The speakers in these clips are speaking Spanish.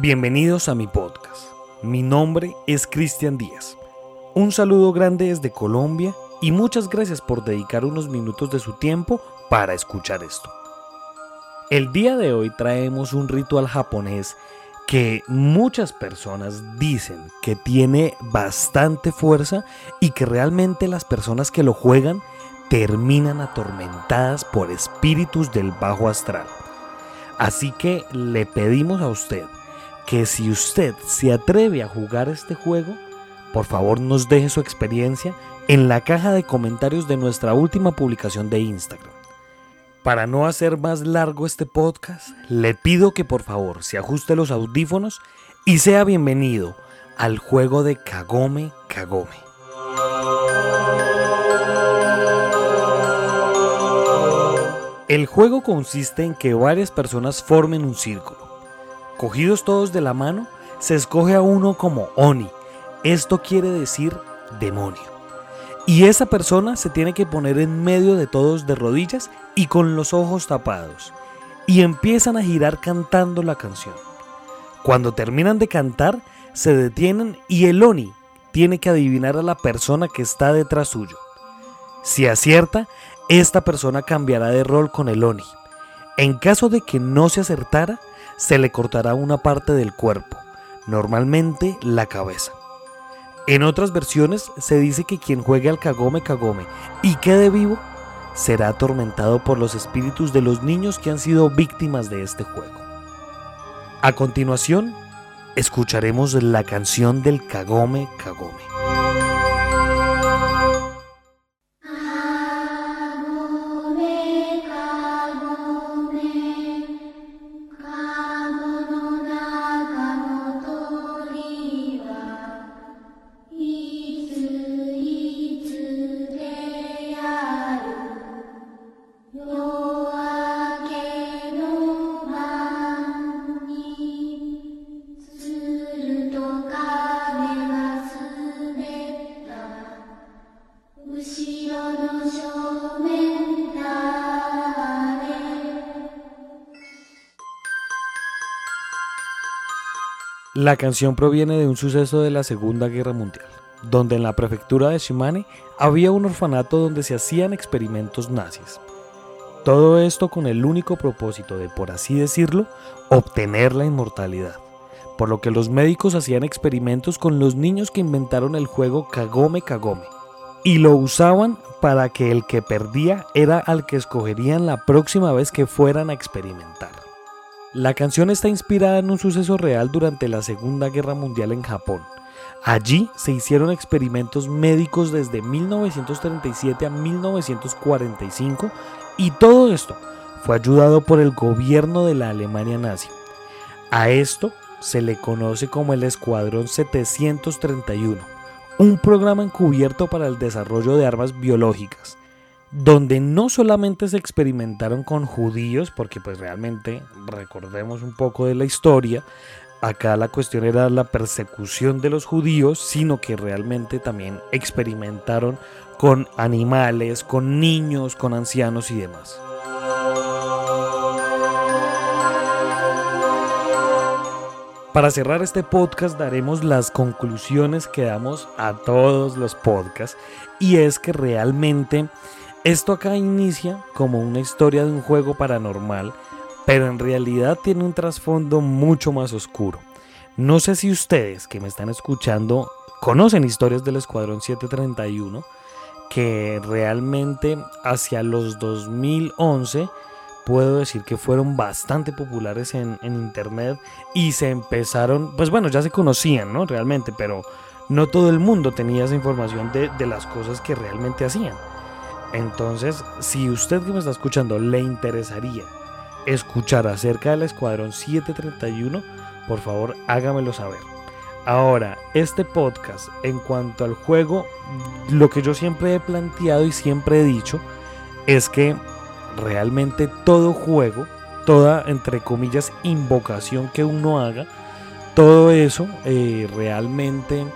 Bienvenidos a mi podcast. Mi nombre es Cristian Díaz. Un saludo grande desde Colombia y muchas gracias por dedicar unos minutos de su tiempo para escuchar esto. El día de hoy traemos un ritual japonés que muchas personas dicen que tiene bastante fuerza y que realmente las personas que lo juegan terminan atormentadas por espíritus del bajo astral. Así que le pedimos a usted que si usted se atreve a jugar este juego, por favor nos deje su experiencia en la caja de comentarios de nuestra última publicación de Instagram. Para no hacer más largo este podcast, le pido que por favor se ajuste los audífonos y sea bienvenido al juego de Kagome Kagome. El juego consiste en que varias personas formen un círculo Cogidos todos de la mano, se escoge a uno como Oni. Esto quiere decir demonio. Y esa persona se tiene que poner en medio de todos de rodillas y con los ojos tapados. Y empiezan a girar cantando la canción. Cuando terminan de cantar, se detienen y el Oni tiene que adivinar a la persona que está detrás suyo. Si acierta, esta persona cambiará de rol con el Oni. En caso de que no se acertara, se le cortará una parte del cuerpo, normalmente la cabeza. En otras versiones se dice que quien juegue al Kagome Kagome y quede vivo será atormentado por los espíritus de los niños que han sido víctimas de este juego. A continuación, escucharemos la canción del Kagome Kagome. La canción proviene de un suceso de la Segunda Guerra Mundial, donde en la prefectura de Shimane había un orfanato donde se hacían experimentos nazis. Todo esto con el único propósito de, por así decirlo, obtener la inmortalidad. Por lo que los médicos hacían experimentos con los niños que inventaron el juego Kagome Kagome. Y lo usaban para que el que perdía era al que escogerían la próxima vez que fueran a experimentar. La canción está inspirada en un suceso real durante la Segunda Guerra Mundial en Japón. Allí se hicieron experimentos médicos desde 1937 a 1945 y todo esto fue ayudado por el gobierno de la Alemania nazi. A esto se le conoce como el Escuadrón 731, un programa encubierto para el desarrollo de armas biológicas donde no solamente se experimentaron con judíos, porque pues realmente recordemos un poco de la historia, acá la cuestión era la persecución de los judíos, sino que realmente también experimentaron con animales, con niños, con ancianos y demás. Para cerrar este podcast daremos las conclusiones que damos a todos los podcasts y es que realmente esto acá inicia como una historia de un juego paranormal, pero en realidad tiene un trasfondo mucho más oscuro. No sé si ustedes que me están escuchando conocen historias del Escuadrón 731, que realmente hacia los 2011 puedo decir que fueron bastante populares en, internet y se empezaron, pues bueno, ya se conocían, ¿no? Realmente, pero no todo el mundo tenía esa información de, de las cosas que realmente hacían. Entonces, si usted que me está escuchando le interesaría escuchar acerca del Escuadrón 731, por favor hágamelo saber. Ahora, este podcast en cuanto al juego, lo que yo siempre he planteado y siempre he dicho es que realmente todo juego, toda entre comillas invocación que uno haga, todo eso eh, realmente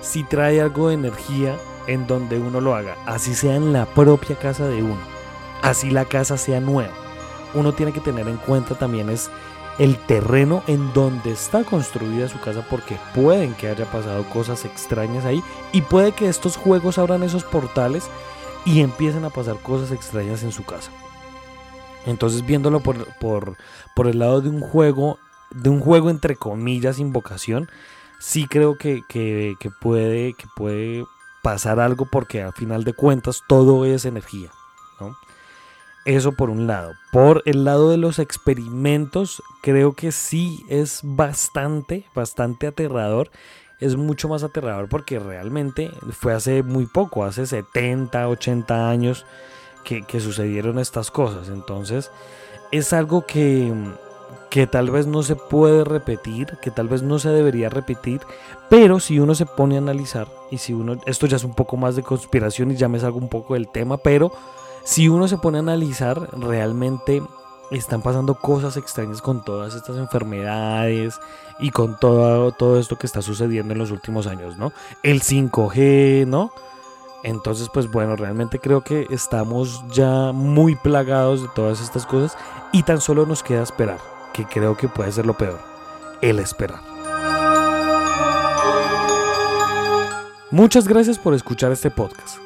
si trae algo de energía en donde uno lo haga, así sea en la propia casa de uno, así la casa sea nueva. Uno tiene que tener en cuenta también es el terreno en donde está construida su casa porque pueden que haya pasado cosas extrañas ahí y puede que estos juegos abran esos portales y empiecen a pasar cosas extrañas en su casa. Entonces viéndolo por, por, por el lado de un juego, de un juego entre comillas invocación, sí creo que, que, puede, que puede pasar algo porque al final de cuentas todo es energía. ¿no? Eso por un lado. Por el lado de los experimentos, creo que sí es bastante, bastante aterrador. Es mucho más aterrador porque realmente fue hace muy poco, hace 70, 80 años que, que sucedieron estas cosas. Entonces es algo que, que tal vez no se puede repetir, que tal vez no se debería repetir, pero si uno se pone a analizar, y si uno, esto ya es un poco más de conspiración y ya me salgo un poco del tema, pero si uno se pone a analizar, realmente están pasando cosas extrañas con todas estas enfermedades y con todo, todo esto que está sucediendo en los últimos años, ¿no? El 5G, ¿no? Entonces, pues bueno, realmente creo que estamos ya muy plagados de todas estas cosas y tan solo nos queda esperar, que creo que puede ser lo peor, el esperar. Muchas gracias por escuchar este podcast.